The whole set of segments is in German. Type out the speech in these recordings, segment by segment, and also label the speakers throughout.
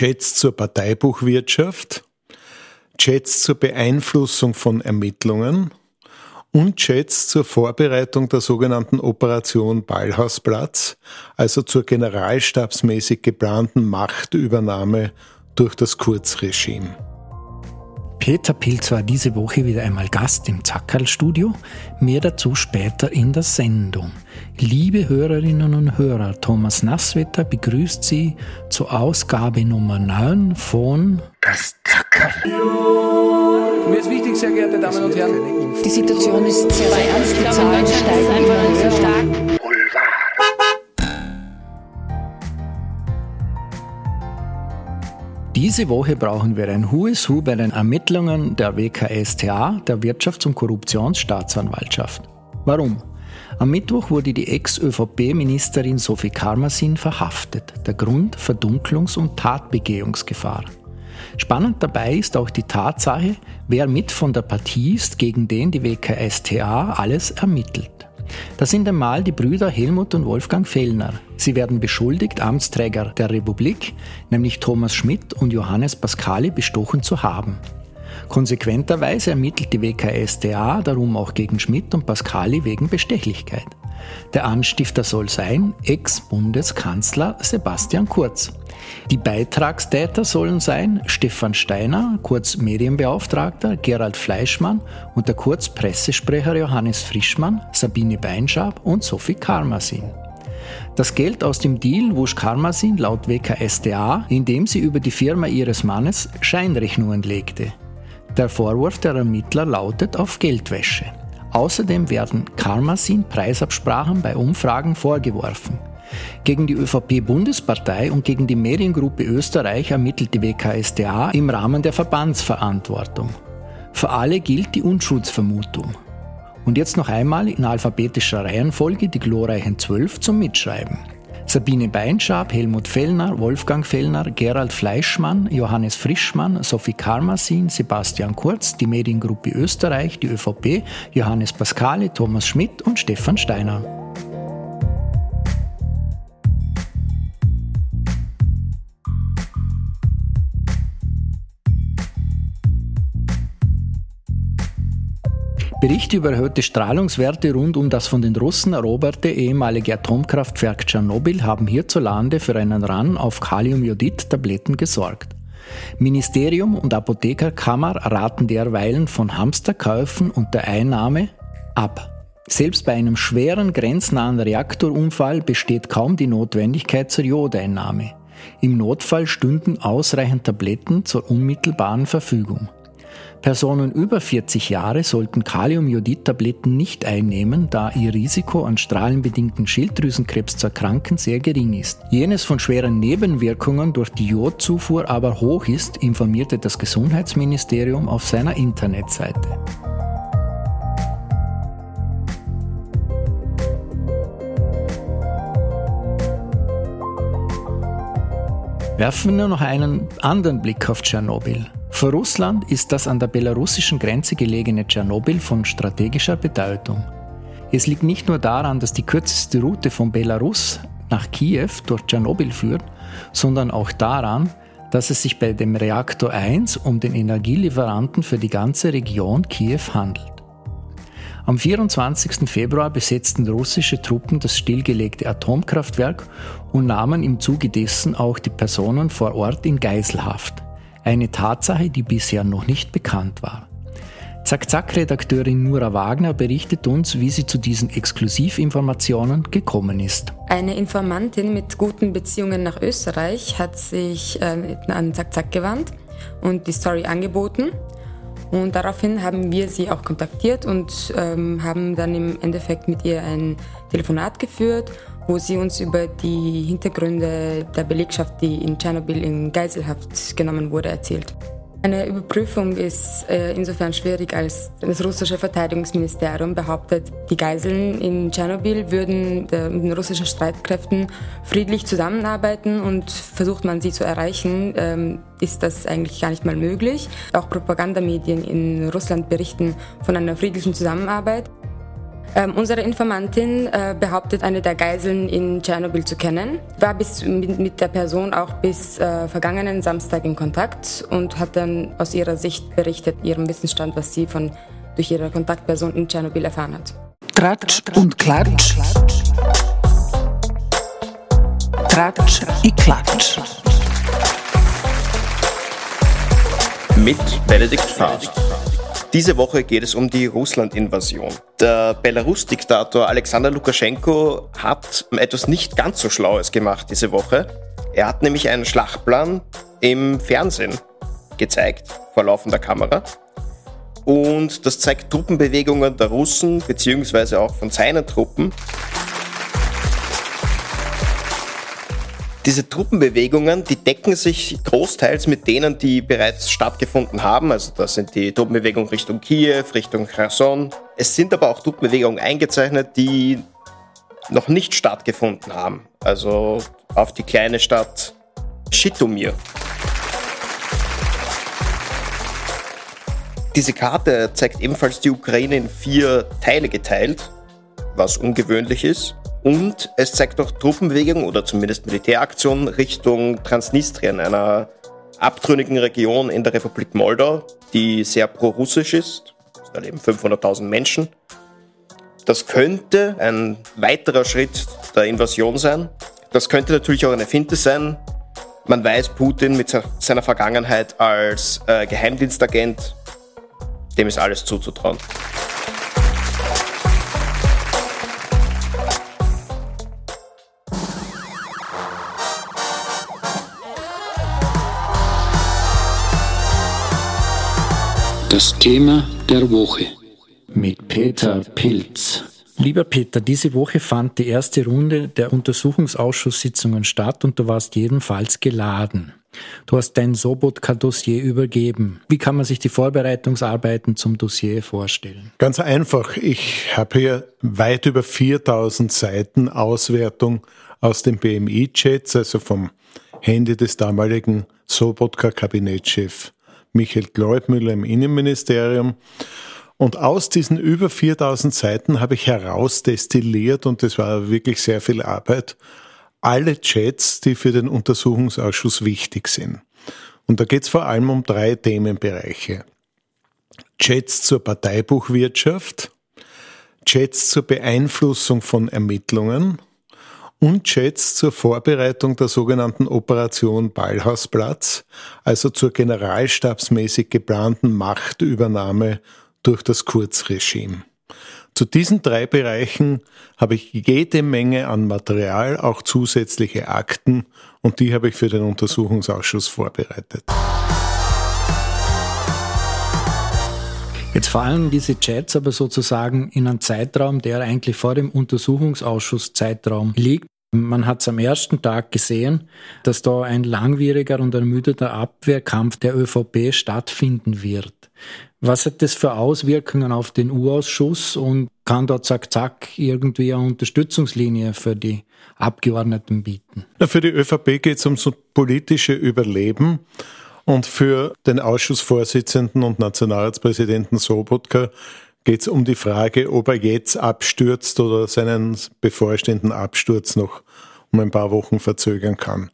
Speaker 1: Chats zur Parteibuchwirtschaft, Chats zur Beeinflussung von Ermittlungen und Chats zur Vorbereitung der sogenannten Operation Ballhausplatz, also zur generalstabsmäßig geplanten Machtübernahme durch das Kurzregime.
Speaker 2: Peter Pilz war diese Woche wieder einmal Gast im Zackerl-Studio. Mehr dazu später in der Sendung. Liebe Hörerinnen und Hörer, Thomas Nasswetter begrüßt Sie zur Ausgabe Nummer 9 von Das Zackerl.
Speaker 3: Mir ist wichtig, sehr geehrte Damen und Herren.
Speaker 4: Die Situation ist sehr, sehr ernst. Die Zahlen steigen immer stark.
Speaker 2: Diese Woche brauchen wir ein Who is Who bei den Ermittlungen der WKStA, der Wirtschafts- und Korruptionsstaatsanwaltschaft. Warum? Am Mittwoch wurde die Ex-ÖVP-Ministerin Sophie Karmasin verhaftet. Der Grund Verdunklungs- und Tatbegehungsgefahr. Spannend dabei ist auch die Tatsache, wer mit von der Partie ist, gegen den die WKStA alles ermittelt. Das sind einmal die Brüder Helmut und Wolfgang Fellner. Sie werden beschuldigt, Amtsträger der Republik, nämlich Thomas Schmidt und Johannes Pascali, bestochen zu haben. Konsequenterweise ermittelt die WKStA darum auch gegen Schmidt und Pascali wegen Bestechlichkeit. Der Anstifter soll sein Ex-Bundeskanzler Sebastian Kurz. Die Beitragstäter sollen sein Stefan Steiner, Kurz Medienbeauftragter, Gerald Fleischmann und der Kurz Pressesprecher Johannes Frischmann, Sabine Beinschab und Sophie Karmasin. Das Geld aus dem Deal wusch Karmasin laut WKSDA, indem sie über die Firma ihres Mannes Scheinrechnungen legte. Der Vorwurf der Ermittler lautet auf Geldwäsche. Außerdem werden Karmasin Preisabsprachen bei Umfragen vorgeworfen. Gegen die ÖVP-Bundespartei und gegen die Mediengruppe Österreich ermittelt die WKStA im Rahmen der Verbandsverantwortung. Für alle gilt die Unschuldsvermutung. Und jetzt noch einmal in alphabetischer Reihenfolge die glorreichen Zwölf zum Mitschreiben. Sabine Beinschab, Helmut Fellner, Wolfgang Fellner, Gerald Fleischmann, Johannes Frischmann, Sophie Karmasin, Sebastian Kurz, die Mediengruppe Österreich, die ÖVP, Johannes Pascale, Thomas Schmidt und Stefan Steiner. Berichte über erhöhte Strahlungswerte rund um das von den Russen eroberte ehemalige Atomkraftwerk Tschernobyl haben hierzulande für einen Run auf Kaliumjodid-Tabletten gesorgt. Ministerium und Apothekerkammer raten derweilen von Hamsterkäufen und der Einnahme ab. Selbst bei einem schweren grenznahen Reaktorunfall besteht kaum die Notwendigkeit zur Jodeinnahme. Im Notfall stünden ausreichend Tabletten zur unmittelbaren Verfügung. Personen über 40 Jahre sollten Kaliumjodid-Tabletten nicht einnehmen, da ihr Risiko an strahlenbedingten Schilddrüsenkrebs zu erkranken sehr gering ist. Jenes von schweren Nebenwirkungen durch die Jodzufuhr aber hoch ist, informierte das Gesundheitsministerium auf seiner Internetseite. Werfen wir noch einen anderen Blick auf Tschernobyl. Für Russland ist das an der belarussischen Grenze gelegene Tschernobyl von strategischer Bedeutung. Es liegt nicht nur daran, dass die kürzeste Route von Belarus nach Kiew durch Tschernobyl führt, sondern auch daran, dass es sich bei dem Reaktor 1 um den Energielieferanten für die ganze Region Kiew handelt. Am 24. Februar besetzten russische Truppen das stillgelegte Atomkraftwerk und nahmen im Zuge dessen auch die Personen vor Ort in Geiselhaft. Eine Tatsache, die bisher noch nicht bekannt war. Zack-Zack-Redakteurin Nura Wagner berichtet uns, wie sie zu diesen Exklusivinformationen gekommen ist.
Speaker 5: Eine Informantin mit guten Beziehungen nach Österreich hat sich äh, an Zack-Zack gewandt und die Story angeboten. Und daraufhin haben wir sie auch kontaktiert und ähm, haben dann im Endeffekt mit ihr ein Telefonat geführt wo sie uns über die Hintergründe der Belegschaft, die in Tschernobyl in Geiselhaft genommen wurde, erzählt. Eine Überprüfung ist äh, insofern schwierig, als das russische Verteidigungsministerium behauptet, die Geiseln in Tschernobyl würden äh, mit den russischen Streitkräften friedlich zusammenarbeiten und versucht man sie zu erreichen, ähm, ist das eigentlich gar nicht mal möglich. Auch Propagandamedien in Russland berichten von einer friedlichen Zusammenarbeit. Ähm, unsere Informantin äh, behauptet, eine der Geiseln in Tschernobyl zu kennen, war bis mit, mit der Person auch bis äh, vergangenen Samstag in Kontakt und hat dann aus ihrer Sicht berichtet, ihrem Wissensstand, was sie von durch ihre Kontaktperson in Tschernobyl erfahren hat.
Speaker 2: Tratsch und Klatsch. Tratsch i Klatsch.
Speaker 6: Mit Benedikt Fahrt. Diese Woche geht es um die Russland-Invasion. Der Belarus-Diktator Alexander Lukaschenko hat etwas nicht ganz so Schlaues gemacht diese Woche. Er hat nämlich einen Schlachtplan im Fernsehen gezeigt, vor laufender Kamera. Und das zeigt Truppenbewegungen der Russen, beziehungsweise auch von seinen Truppen. Diese Truppenbewegungen, die decken sich großteils mit denen, die bereits stattgefunden haben. Also das sind die Truppenbewegungen Richtung Kiew, Richtung Kherson. Es sind aber auch Truppenbewegungen eingezeichnet, die noch nicht stattgefunden haben. Also auf die kleine Stadt Schitomir. Diese Karte zeigt ebenfalls die Ukraine in vier Teile geteilt, was ungewöhnlich ist. Und es zeigt auch Truppenbewegungen oder zumindest Militäraktionen Richtung Transnistrien, einer abtrünnigen Region in der Republik Moldau, die sehr pro-russisch ist. Da leben 500.000 Menschen. Das könnte ein weiterer Schritt der Invasion sein. Das könnte natürlich auch eine Finte sein. Man weiß, Putin mit seiner Vergangenheit als äh, Geheimdienstagent, dem ist alles zuzutrauen.
Speaker 7: Das Thema der Woche.
Speaker 2: Mit Peter Pilz. Lieber Peter, diese Woche fand die erste Runde der Untersuchungsausschusssitzungen statt und du warst jedenfalls geladen. Du hast dein Sobotka-Dossier übergeben. Wie kann man sich die Vorbereitungsarbeiten zum Dossier vorstellen?
Speaker 1: Ganz einfach. Ich habe hier weit über 4000 Seiten Auswertung aus den BMI-Chats, also vom Handy des damaligen Sobotka-Kabinettschefs Michael Gleubmüller im Innenministerium. Und aus diesen über 4000 Seiten habe ich herausdestilliert, und das war wirklich sehr viel Arbeit, alle Chats, die für den Untersuchungsausschuss wichtig sind. Und da geht es vor allem um drei Themenbereiche. Chats zur Parteibuchwirtschaft, Chats zur Beeinflussung von Ermittlungen und Chats zur Vorbereitung der sogenannten Operation Ballhausplatz, also zur generalstabsmäßig geplanten Machtübernahme durch das Kurzregime. Zu diesen drei Bereichen habe ich jede Menge an Material, auch zusätzliche Akten, und die habe ich für den Untersuchungsausschuss vorbereitet.
Speaker 2: Fallen diese Chats aber sozusagen in einen Zeitraum, der eigentlich vor dem Untersuchungsausschuss-Zeitraum liegt. Man hat es am ersten Tag gesehen, dass da ein langwieriger und ermüdeter Abwehrkampf der ÖVP stattfinden wird. Was hat das für Auswirkungen auf den U-Ausschuss und kann da zack zack irgendwie eine Unterstützungslinie für die Abgeordneten bieten?
Speaker 1: Für die ÖVP geht es ums politische Überleben. Und für den Ausschussvorsitzenden und Nationalratspräsidenten Sobotka geht es um die Frage, ob er jetzt abstürzt oder seinen bevorstehenden Absturz noch um ein paar Wochen verzögern kann.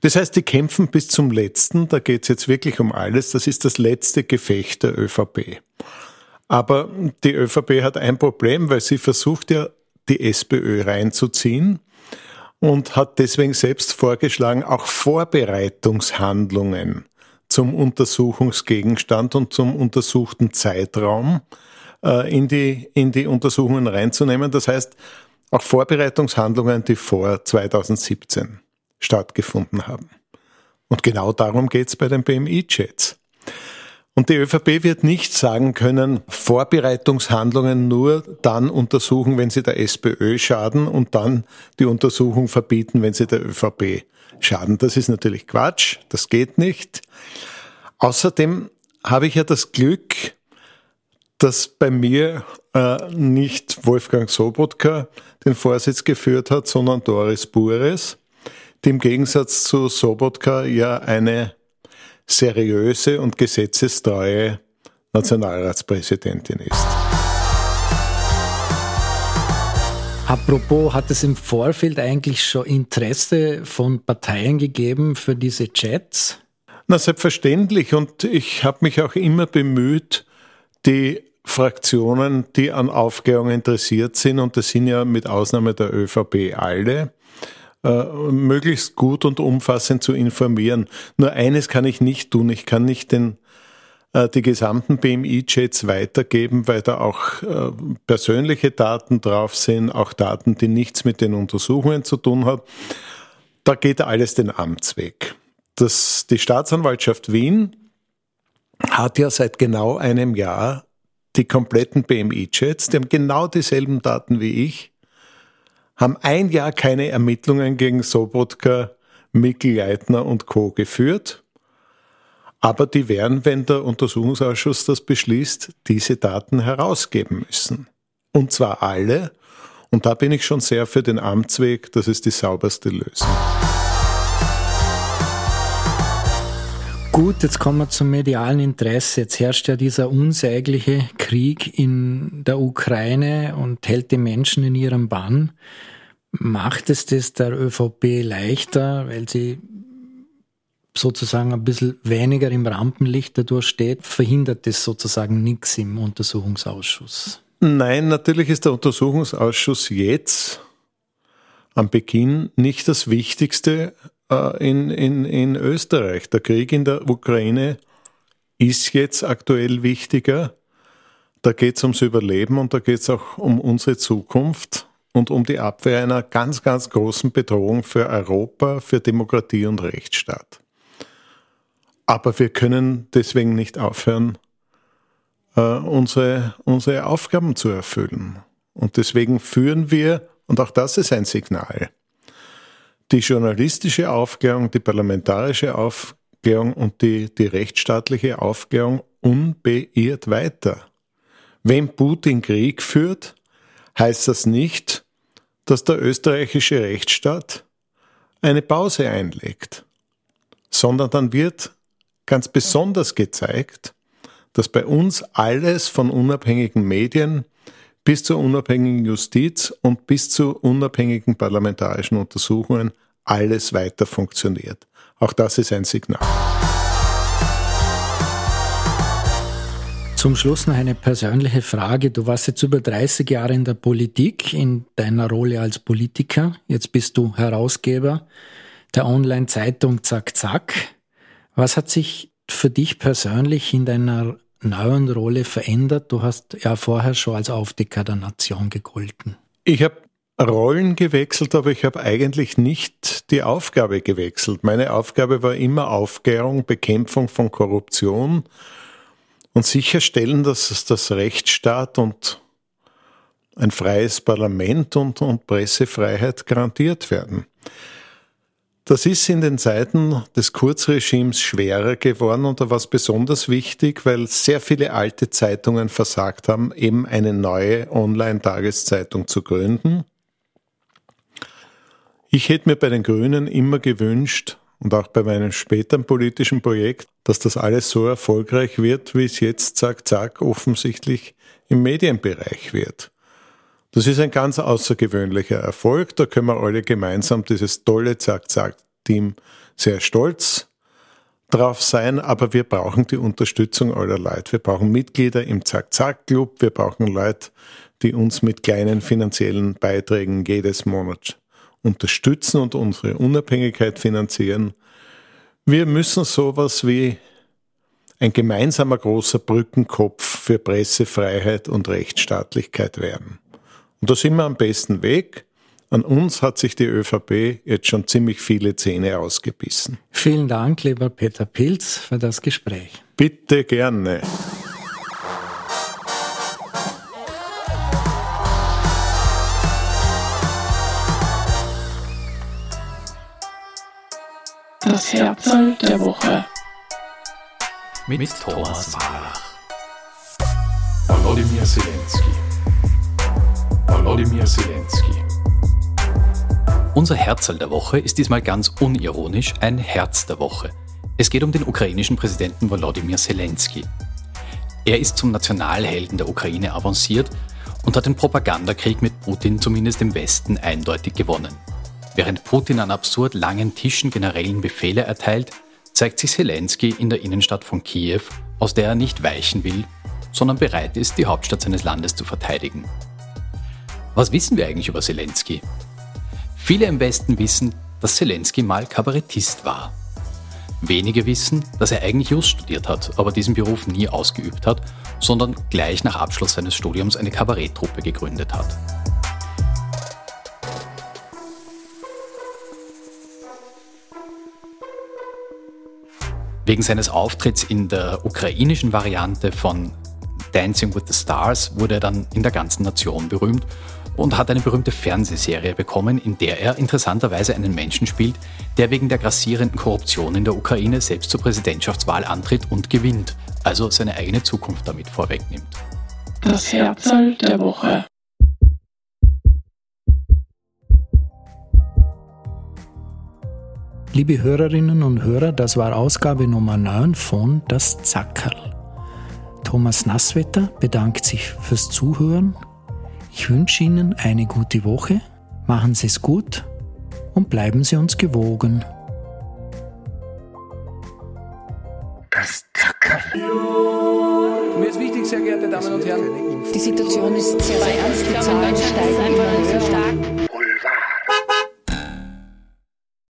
Speaker 1: Das heißt, die kämpfen bis zum letzten, da geht es jetzt wirklich um alles, das ist das letzte Gefecht der ÖVP. Aber die ÖVP hat ein Problem, weil sie versucht ja, die SPÖ reinzuziehen und hat deswegen selbst vorgeschlagen, auch Vorbereitungshandlungen zum Untersuchungsgegenstand und zum untersuchten Zeitraum äh, in, die, in die Untersuchungen reinzunehmen. Das heißt, auch Vorbereitungshandlungen, die vor 2017 stattgefunden haben. Und genau darum geht es bei den BMI-Chats. Und die ÖVP wird nicht sagen können, Vorbereitungshandlungen nur dann untersuchen, wenn sie der SPÖ schaden und dann die Untersuchung verbieten, wenn sie der ÖVP schaden. Das ist natürlich Quatsch, das geht nicht. Außerdem habe ich ja das Glück, dass bei mir äh, nicht Wolfgang Sobotka den Vorsitz geführt hat, sondern Doris Bures, die im Gegensatz zu Sobotka ja eine seriöse und gesetzestreue Nationalratspräsidentin ist.
Speaker 2: Apropos, hat es im Vorfeld eigentlich schon Interesse von Parteien gegeben für diese Chats?
Speaker 1: Na, selbstverständlich. Und ich habe mich auch immer bemüht, die Fraktionen, die an Aufklärung interessiert sind, und das sind ja mit Ausnahme der ÖVP alle, äh, möglichst gut und umfassend zu informieren. Nur eines kann ich nicht tun. Ich kann nicht den äh, die gesamten BMI-Chats weitergeben, weil da auch äh, persönliche Daten drauf sind, auch Daten, die nichts mit den Untersuchungen zu tun haben. Da geht alles den Amtsweg. Das, die Staatsanwaltschaft Wien hat ja seit genau einem Jahr die kompletten BMI-Chats, die haben genau dieselben Daten wie ich, haben ein Jahr keine Ermittlungen gegen Sobotka, Mikkel Leitner und Co. geführt aber die werden, wenn der Untersuchungsausschuss das beschließt, diese Daten herausgeben müssen. Und zwar alle. Und da bin ich schon sehr für den Amtsweg. Das ist die sauberste Lösung.
Speaker 2: Gut, jetzt kommen wir zum medialen Interesse. Jetzt herrscht ja dieser unsägliche Krieg in der Ukraine und hält die Menschen in ihrem Bann. Macht es das der ÖVP leichter, weil sie sozusagen ein bisschen weniger im Rampenlicht dadurch steht, verhindert das sozusagen nichts im Untersuchungsausschuss.
Speaker 1: Nein, natürlich ist der Untersuchungsausschuss jetzt am Beginn nicht das Wichtigste in, in, in Österreich. Der Krieg in der Ukraine ist jetzt aktuell wichtiger. Da geht es ums Überleben und da geht es auch um unsere Zukunft und um die Abwehr einer ganz, ganz großen Bedrohung für Europa, für Demokratie und Rechtsstaat. Aber wir können deswegen nicht aufhören, äh, unsere, unsere Aufgaben zu erfüllen. Und deswegen führen wir, und auch das ist ein Signal, die journalistische Aufklärung, die parlamentarische Aufklärung und die, die rechtsstaatliche Aufklärung unbeirrt weiter. Wenn Putin Krieg führt, heißt das nicht, dass der österreichische Rechtsstaat eine Pause einlegt, sondern dann wird ganz besonders gezeigt, dass bei uns alles von unabhängigen Medien bis zur unabhängigen Justiz und bis zu unabhängigen parlamentarischen Untersuchungen alles weiter funktioniert. Auch das ist ein Signal.
Speaker 2: Zum Schluss noch eine persönliche Frage. Du warst jetzt über 30 Jahre in der Politik, in deiner Rolle als Politiker. Jetzt bist du Herausgeber der Online-Zeitung Zack Zack. Was hat sich für dich persönlich in deiner neuen Rolle verändert? Du hast ja vorher schon als Aufdecker der Nation gegolten.
Speaker 1: Ich habe Rollen gewechselt, aber ich habe eigentlich nicht die Aufgabe gewechselt. Meine Aufgabe war immer Aufklärung, Bekämpfung von Korruption und sicherstellen, dass das Rechtsstaat und ein freies Parlament und, und Pressefreiheit garantiert werden. Das ist in den Zeiten des Kurzregimes schwerer geworden und da war es besonders wichtig, weil sehr viele alte Zeitungen versagt haben, eben eine neue Online-Tageszeitung zu gründen. Ich hätte mir bei den Grünen immer gewünscht und auch bei meinem späteren politischen Projekt, dass das alles so erfolgreich wird, wie es jetzt zack, zack offensichtlich im Medienbereich wird. Das ist ein ganz außergewöhnlicher Erfolg. Da können wir alle gemeinsam dieses tolle Zack-Zack-Team sehr stolz drauf sein, aber wir brauchen die Unterstützung aller Leute. Wir brauchen Mitglieder im Zack-Zack-Club, wir brauchen Leute, die uns mit kleinen finanziellen Beiträgen jedes Monat unterstützen und unsere Unabhängigkeit finanzieren. Wir müssen sowas wie ein gemeinsamer großer Brückenkopf für Pressefreiheit und Rechtsstaatlichkeit werden. Und da sind wir am besten Weg. An uns hat sich die ÖVP jetzt schon ziemlich viele Zähne ausgebissen.
Speaker 2: Vielen Dank, lieber Peter Pilz, für das Gespräch.
Speaker 1: Bitte gerne.
Speaker 8: Das Herzl der Woche.
Speaker 9: Mit, Mit Thomas Wallach. Volodymyr Zelensky. Volodymyr Zelensky. Unser Herzl der Woche ist diesmal ganz unironisch ein Herz der Woche. Es geht um den ukrainischen Präsidenten Volodymyr Zelensky. Er ist zum Nationalhelden der Ukraine avanciert und hat den Propagandakrieg mit Putin zumindest im Westen eindeutig gewonnen. Während Putin an absurd langen Tischen Generälen Befehle erteilt, zeigt sich Zelensky in der Innenstadt von Kiew, aus der er nicht weichen will, sondern bereit ist, die Hauptstadt seines Landes zu verteidigen. Was wissen wir eigentlich über Zelensky? Viele im Westen wissen, dass Zelensky mal Kabarettist war. Wenige wissen, dass er eigentlich Just studiert hat, aber diesen Beruf nie ausgeübt hat, sondern gleich nach Abschluss seines Studiums eine Kabaretttruppe gegründet hat. Wegen seines Auftritts in der ukrainischen Variante von Dancing with the Stars wurde er dann in der ganzen Nation berühmt und hat eine berühmte Fernsehserie bekommen, in der er interessanterweise einen Menschen spielt, der wegen der grassierenden Korruption in der Ukraine selbst zur Präsidentschaftswahl antritt und gewinnt, also seine eigene Zukunft damit vorwegnimmt.
Speaker 8: Das Herzl der Woche.
Speaker 2: Liebe Hörerinnen und Hörer, das war Ausgabe Nummer 9 von Das Zackerl. Thomas Nasswetter bedankt sich fürs Zuhören. Ich wünsche Ihnen eine gute Woche, machen Sie es gut und bleiben Sie uns gewogen.